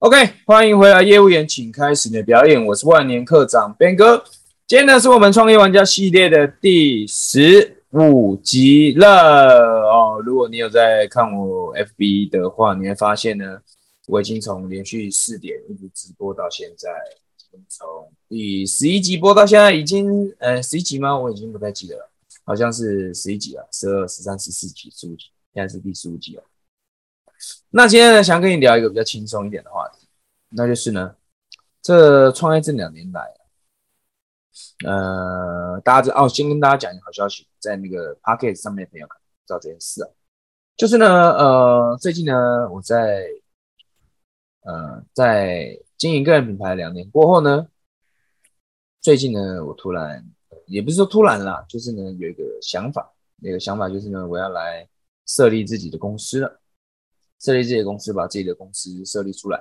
OK，欢迎回来，业务员，请开始你的表演。我是万年课长 Ben 哥，今天呢是我们创业玩家系列的第十五集了哦。如果你有在看我 FB 的话，你会发现呢，我已经从连续四点一直直播到现在，从第十一集播到现在，已经呃十一集吗？我已经不太记得了，好像是十一集了，十二、十三、十四集、十五集，现在是第十五集了。那今天呢，想跟你聊一个比较轻松一点的话题，那就是呢，这创业这两年来，呃，大家知哦，先跟大家讲一个好消息，在那个 p o c k e t 上面的朋友知道这件事啊，就是呢，呃，最近呢，我在呃在经营个人品牌两年过后呢，最近呢，我突然也不是说突然啦，就是呢有一个想法，那个想法就是呢，我要来设立自己的公司了。设立自己的公司，把自己的公司设立出来。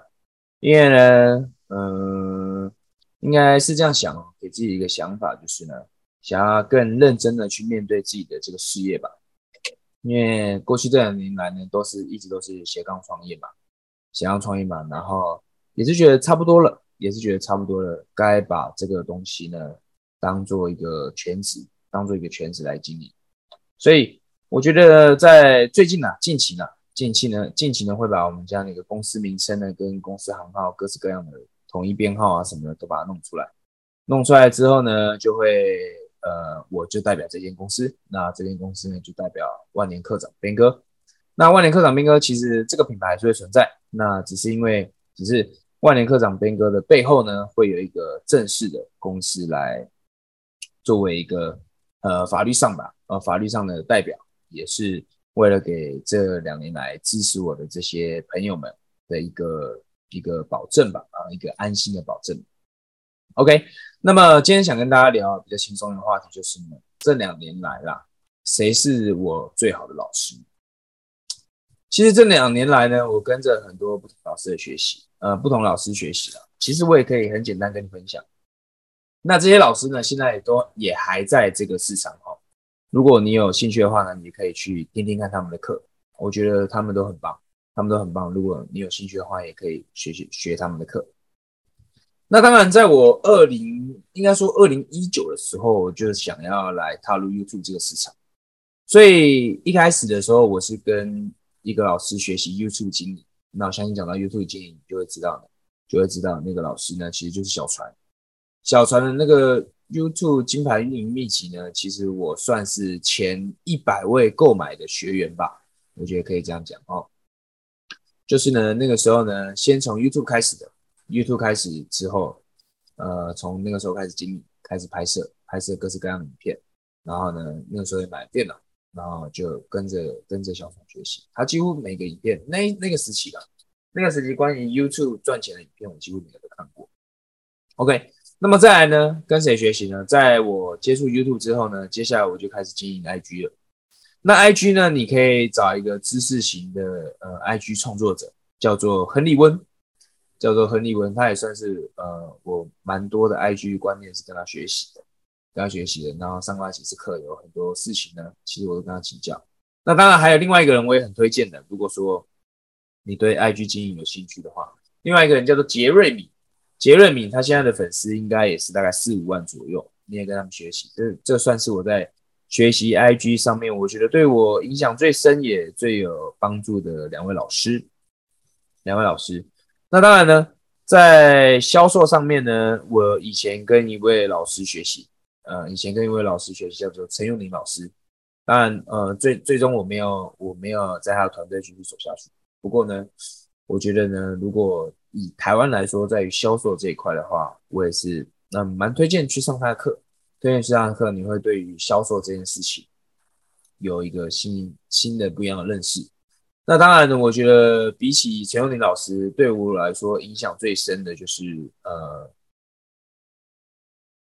因为呢，嗯，应该是这样想，给自己一个想法，就是呢，想要更认真的去面对自己的这个事业吧。因为过去这两年来呢，都是一直都是斜杠创业嘛，斜杠创业嘛，然后也是觉得差不多了，也是觉得差不多了，该把这个东西呢，当做一个全职，当做一个全职来经营。所以我觉得在最近呢，近期呢。近期呢，近期呢会把我们家那个公司名称呢，跟公司行号各式各样的统一编号啊什么的都把它弄出来。弄出来之后呢，就会呃，我就代表这间公司，那这间公司呢就代表万年科长边哥。那万年科长边哥其实这个品牌还是会存在，那只是因为只是万年科长边哥的背后呢，会有一个正式的公司来作为一个呃法律上吧，呃法律上的代表，也是。为了给这两年来支持我的这些朋友们的一个一个保证吧，啊，一个安心的保证。OK，那么今天想跟大家聊比较轻松的话题，就是呢，这两年来啦，谁是我最好的老师？其实这两年来呢，我跟着很多不同老师的学习，呃，不同老师学习了。其实我也可以很简单跟你分享。那这些老师呢，现在也都也还在这个市场。如果你有兴趣的话呢，你可以去听听看他们的课，我觉得他们都很棒，他们都很棒。如果你有兴趣的话，也可以学学学他们的课。那当然，在我二零应该说二零一九的时候，我就想要来踏入 YouTube 这个市场，所以一开始的时候，我是跟一个老师学习 YouTube 经营。那我相信讲到 YouTube 经营，就会知道，就会知道那个老师呢，其实就是小船，小船的那个。YouTube 金牌运营秘籍呢？其实我算是前一百位购买的学员吧，我觉得可以这样讲哦。就是呢，那个时候呢，先从 YouTube 开始的，YouTube 开始之后，呃，从那个时候开始经营，开始拍摄，拍摄各式各样的影片。然后呢，那个时候也买了电脑，然后就跟着跟着小冯学习。他几乎每个影片，那那个时期啊，那个时期关于 YouTube 赚钱的影片，我几乎每个都看过。OK。那么再来呢？跟谁学习呢？在我接触 YouTube 之后呢，接下来我就开始经营 IG 了。那 IG 呢，你可以找一个知识型的呃 IG 创作者，叫做亨利温，叫做亨利温，他也算是呃我蛮多的 IG 观念是跟他学习的，跟他学习的。然后上过几次课，有很多事情呢，其实我都跟他请教。那当然还有另外一个人，我也很推荐的。如果说你对 IG 经营有兴趣的话，另外一个人叫做杰瑞米。杰瑞敏他现在的粉丝应该也是大概四五万左右，你也跟他们学习，这这算是我在学习 IG 上面，我觉得对我影响最深也最有帮助的两位老师。两位老师，那当然呢，在销售上面呢，我以前跟一位老师学习，呃，以前跟一位老师学习叫做陈永林老师。当然，呃，最最终我没有我没有在他的团队继续走下去。不过呢，我觉得呢，如果以台湾来说，在于销售这一块的话，我也是那蛮推荐去上他的课。推荐去上课，你会对于销售这件事情有一个新新的不一样的认识。那当然呢，我觉得比起陈永林老师，对我来说影响最深的就是呃，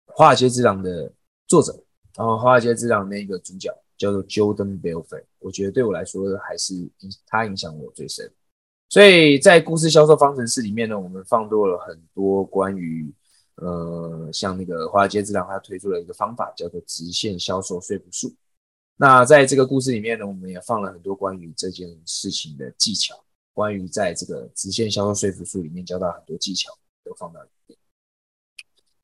《华尔街之狼》的作者，然后《华尔街之狼》那个主角叫做 Jordan Belfort，我觉得对我来说还是影他影响我最深。所以在故事销售方程式里面呢，我们放多了很多关于，呃，像那个华尔街之狼，他推出了一个方法叫做直线销售说服术。那在这个故事里面呢，我们也放了很多关于这件事情的技巧，关于在这个直线销售说服术里面教到很多技巧，都放到里面。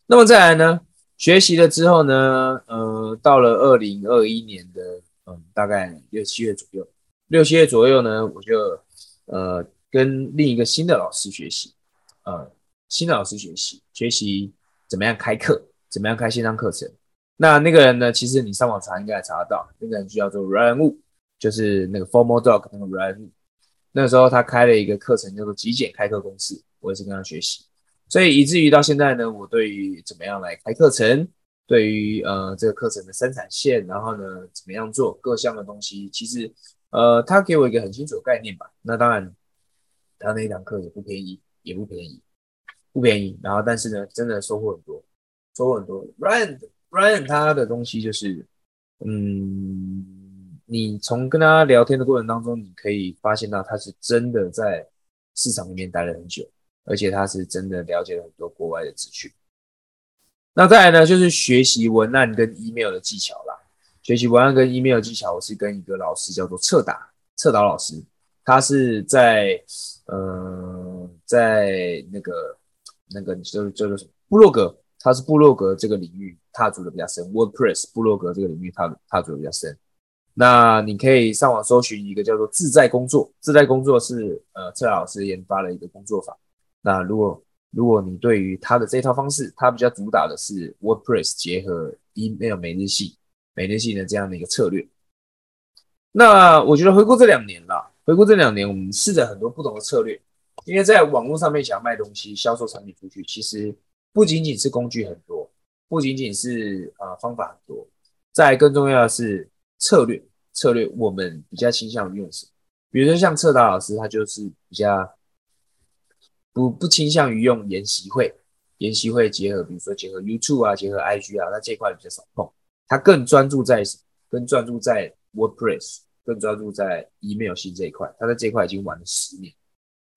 那么再来呢，学习了之后呢，呃，到了二零二一年的嗯，大概六七月左右，六七月左右呢，我就呃跟另一个新的老师学习，呃，新的老师学习，学习怎么样开课，怎么样开线上课程。那那个人呢，其实你上网查应该查得到，那个人就叫做 Ryan Wu，就是那个 Formal Dog 那个 Ryan Wu。那时候他开了一个课程叫做极简开课公式，我也是跟他学习，所以以至于到现在呢，我对于怎么样来开课程，对于呃这个课程的生产线，然后呢怎么样做各项的东西，其实呃他给我一个很清楚的概念吧。那当然他那一堂课也不便宜，也不便宜，不便宜。然后但是呢，真的收获很多，收获很多。Ryan Ryan 他的东西就是嗯。你从跟他聊天的过程当中，你可以发现到他是真的在市场里面待了很久，而且他是真的了解了很多国外的资讯。那再来呢，就是学习文案跟 email 的技巧啦。学习文案跟 email 技巧，我是跟一个老师叫做策达策导老师，他是在呃在那个那个就叫做什么布洛格，他是布洛格这个领域踏足的比较深，WordPress 布洛格这个领域踏踏足的比较深。那你可以上网搜寻一个叫做“自在工作”，自在工作是呃策老师研发的一个工作法。那如果如果你对于他的这套方式，他比较主打的是 WordPress 结合 email 每日系、每日系的这样的一个策略。那我觉得回顾这两年啦，回顾这两年，我们试着很多不同的策略，因为在网络上面想要卖东西、销售产品出去，其实不仅仅是工具很多，不仅仅是啊方法很多，再更重要的是。策略策略，我们比较倾向于用什么？比如说像策达老师，他就是比较不不倾向于用研习会，研习会结合，比如说结合 YouTube 啊，结合 IG 啊，他这块比较少碰，他更专注在什么？更专注在 WordPress，更专注在 email 信这一块。他在这一块已经玩了十年，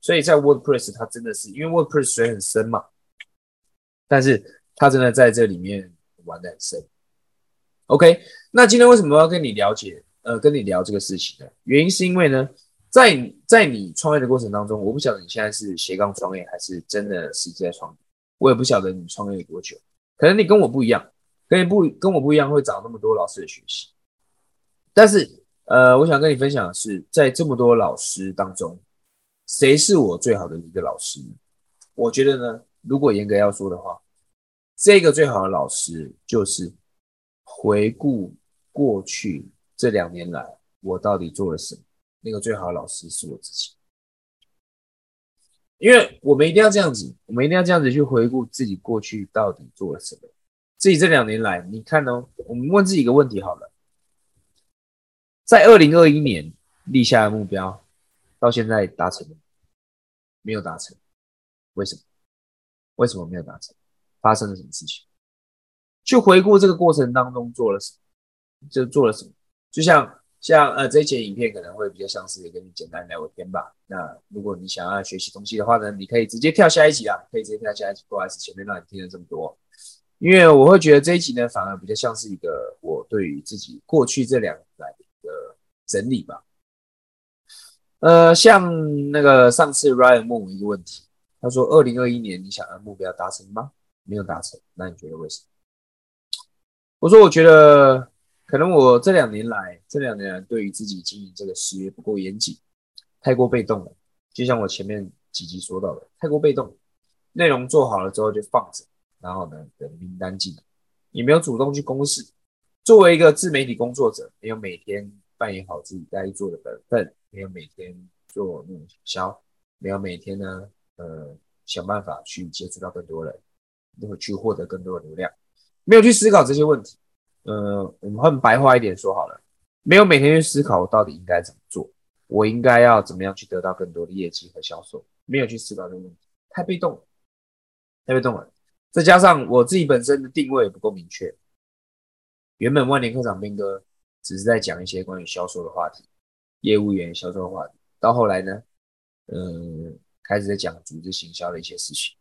所以在 WordPress，他真的是因为 WordPress 水很深嘛，但是他真的在这里面玩的很深。OK，那今天为什么要跟你了解，呃，跟你聊这个事情呢？原因是因为呢，在在你创业的过程当中，我不晓得你现在是斜杠创业还是真的是在创业，我也不晓得你创业多久，可能你跟我不一样，跟你不跟我不一样，会找那么多老师的学习。但是，呃，我想跟你分享的是，在这么多老师当中，谁是我最好的一个老师？我觉得呢，如果严格要说的话，这个最好的老师就是。回顾过去这两年来，我到底做了什么？那个最好的老师是我自己，因为我们一定要这样子，我们一定要这样子去回顾自己过去到底做了什么。自己这两年来，你看哦，我们问自己一个问题好了，在二零二一年立下的目标，到现在达成了没有达成？为什么？为什么没有达成？发生了什么事情？去回顾这个过程当中做了什么，就做了什么，就像像呃这一节影片可能会比较像是跟你简单聊个天吧。那如果你想要学习东西的话呢，你可以直接跳下一集啊，可以直接跳下一集，不好意思前面让你听了这么多，因为我会觉得这一集呢反而比较像是一个我对于自己过去这两年来的整理吧。呃，像那个上次 Ryan 问我一个问题，他说二零二一年你想要目标达成吗？没有达成，那你觉得为什么？我说，我觉得可能我这两年来，这两年来对于自己经营这个事业不够严谨，太过被动了。就像我前面几集说到的，太过被动，内容做好了之后就放着，然后呢等名单进来，你没有主动去公示。作为一个自媒体工作者，没有每天扮演好自己该做的本分，没有每天做那种销，没有每天呢呃想办法去接触到更多人，那么去获得更多的流量。没有去思考这些问题，呃，我们换白话一点说好了，没有每天去思考我到底应该怎么做，我应该要怎么样去得到更多的业绩和销售，没有去思考这个问题，太被动了，太被动了。再加上我自己本身的定位不够明确，原本万年课长兵哥只是在讲一些关于销售的话题，业务员销售的话题，到后来呢，嗯，开始在讲组织行销的一些事情，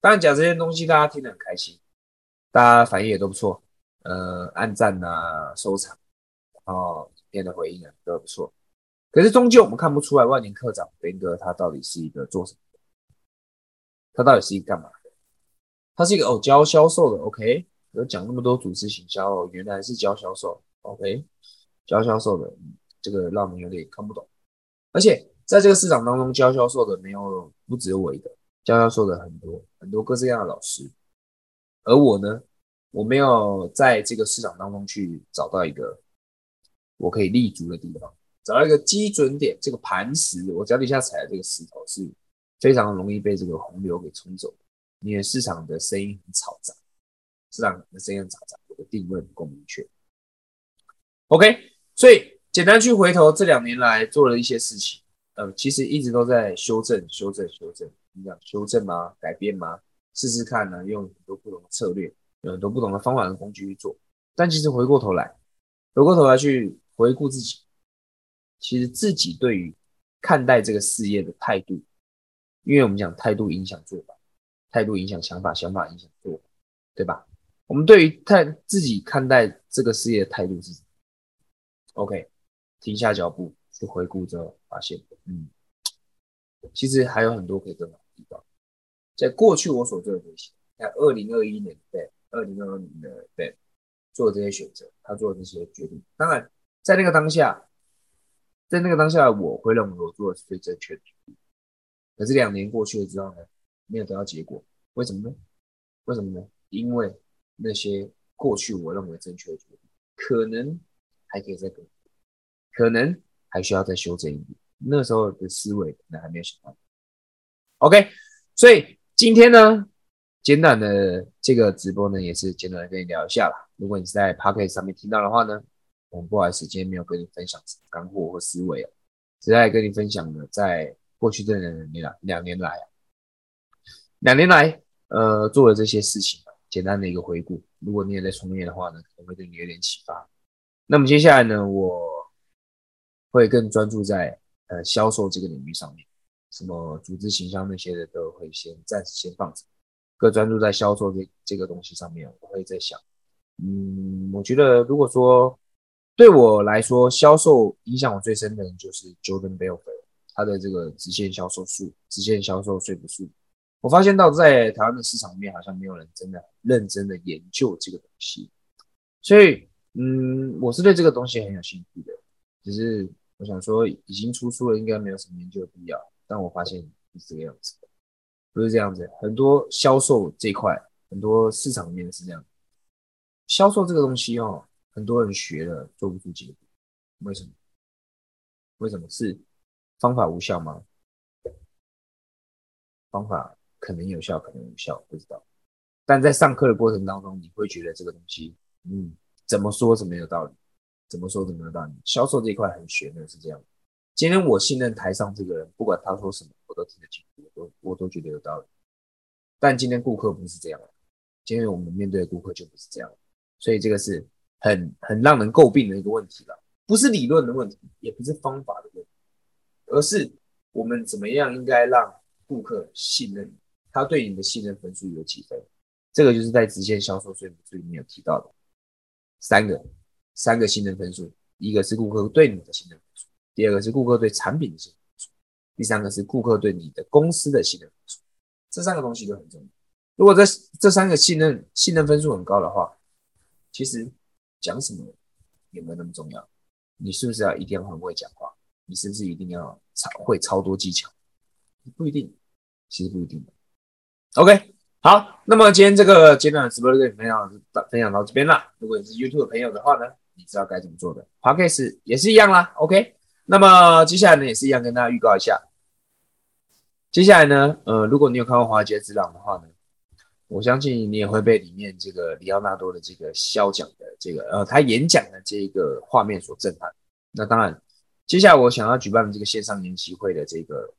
当然讲这些东西大家听得很开心。大家反应也都不错，呃，按赞啊，收藏，然后影片的回应啊都不错。可是终究我们看不出来万年课长林哥他到底是一个做什么的，他到底是一个干嘛的？他是一个哦教销售的，OK，有讲那么多组织行销哦，原来是教销售，OK，教销售的，这个让人有点看不懂。而且在这个市场当中，教销售的没有不只有我一个，教销售的很多很多各式各样的老师，而我呢，我没有在这个市场当中去找到一个我可以立足的地方。找到一个基准点，这个磐石，我脚底下踩的这个石头是非常容易被这个洪流给冲走。因为市场的声音很嘈杂，市场的声音很嘈杂，我的定位不够明确。OK，所以简单去回头这两年来做了一些事情，呃，其实一直都在修正、修正、修正。你讲修正吗？改变吗？试试看呢？用很多不同的策略，有很多不同的方法跟工具去做。但其实回过头来，回过头来去回顾自己。其实自己对于看待这个事业的态度，因为我们讲态度影响做法，态度影响想法，想法影响做法，对吧？我们对于态自己看待这个事业的态度是，OK，停下脚步去回顾之后，发现，嗯，其实还有很多可以更好的地方。在过去我所做的这些，在二零二一年的二零二二年的 Ben 做这些选择，他做这些决定，当然在那个当下。在那个当下，我会认为我做的是最正确的决定。可是两年过去了之后呢，没有得到结果，为什么呢？为什么呢？因为那些过去我认为正确的决定，可能还可以再更，可能还需要再修正一点。那时候的思维可能还没有想到。OK，所以今天呢，简短的这个直播呢，也是简短的跟你聊一下啦。如果你是在 p o c k e t 上面听到的话呢。我们不好意思，今天没有跟你分享干货或思维啊，只在跟你分享的，在过去这两年来，两年来，两年来，呃，做了这些事情简单的一个回顾。如果你也在创业的话呢，可能会对你有点启发。那么接下来呢，我会更专注在呃销售这个领域上面，什么组织形象那些的都会先暂时先放着，更专注在销售这这个东西上面。我会在想，嗯，我觉得如果说。对我来说，销售影响我最深的人就是 Jordan b e l f o r 他的这个直线销售数、直线销售说服数。我发现到在台湾的市场里面，好像没有人真的认真的研究这个东西。所以，嗯，我是对这个东西很有兴趣的。只是我想说，已经出书了，应该没有什么研究的必要。但我发现是这个样子，不是这样子。很多销售这块，很多市场里面是这样。销售这个东西哦。很多人学了做不出结果，为什么？为什么是方法无效吗？方法可能有效，可能无效，不知道。但在上课的过程当中，你会觉得这个东西，嗯，怎么说怎么有道理，怎么说怎么有道理。销售这一块很玄的，是这样。今天我信任台上这个人，不管他说什么，我都听得进去，我都我都觉得有道理。但今天顾客不是这样今天我们面对的顾客就不是这样，所以这个是。很很让人诟病的一个问题了，不是理论的问题，也不是方法的问题，而是我们怎么样应该让顾客信任，他对你的信任分数有几分？这个就是在直线销售税务里面有提到的三个三个信任分数，一个是顾客对你的信任分数，第二个是顾客对产品的信任分数，第三个是顾客对你的公司的信任分数。这三个东西都很重要。如果这这三个信任信任分数很高的话，其实。讲什么也没有那么重要？你是不是要一定要很会讲话？你是不是一定要超会超多技巧？不一定，其实不一定。OK，好，那么今天这个阶段的直播就跟你分享到分享到这边了。如果你是 YouTube 的朋友的话呢，你知道该怎么做的。Podcast 也是一样啦。OK，那么接下来呢也是一样跟大家预告一下。接下来呢，呃，如果你有看过《华尔街之狼》的话呢？我相信你也会被里面这个里奥纳多的这个肖讲的这个呃，他演讲的这个画面所震撼。那当然，接下来我想要举办的这个线上研习会的这个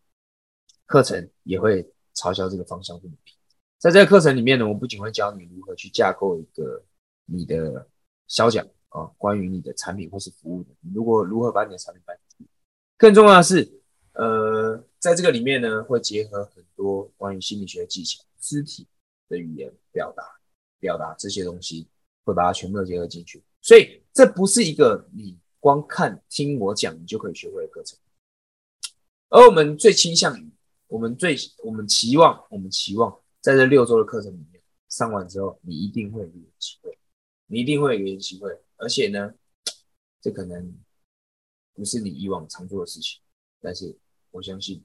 课程，也会朝向这个方向去努力。在这个课程里面呢，我不仅会教你如何去架构一个你的销讲啊，关于你的产品或是服务的，如果如何把你的产品卖出去，更重要的是，呃，在这个里面呢，会结合很多关于心理学技巧、肢体。的语言表达，表达这些东西，会把它全部都结合进去。所以这不是一个你光看听我讲你就可以学会的课程，而我们最倾向于，我们最我们期望，我们期望在这六周的课程里面上完之后，你一定会有一个机会，你一定会有一个机会，而且呢，这可能不是你以往常做的事情，但是我相信，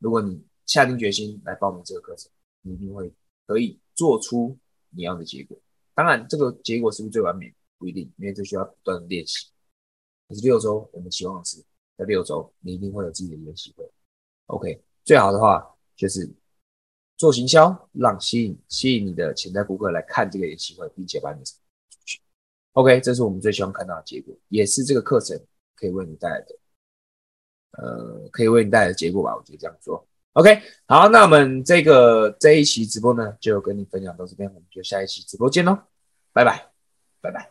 如果你下定决心来报名这个课程，你一定会可以做出你要的结果。当然，这个结果是不是最完美不一定，因为这需要不断的练习。可是六周，我们期望是在六周，你一定会有自己的一个机会。OK，最好的话就是做行销，让吸引吸引你的潜在顾客来看这个机会，并且把你出去。OK，这是我们最希望看到的结果，也是这个课程可以为你带来的，呃，可以为你带来的结果吧。我觉得这样说。OK，好，那我们这个这一期直播呢，就跟你分享到这边，我们就下一期直播见喽，拜拜，拜拜。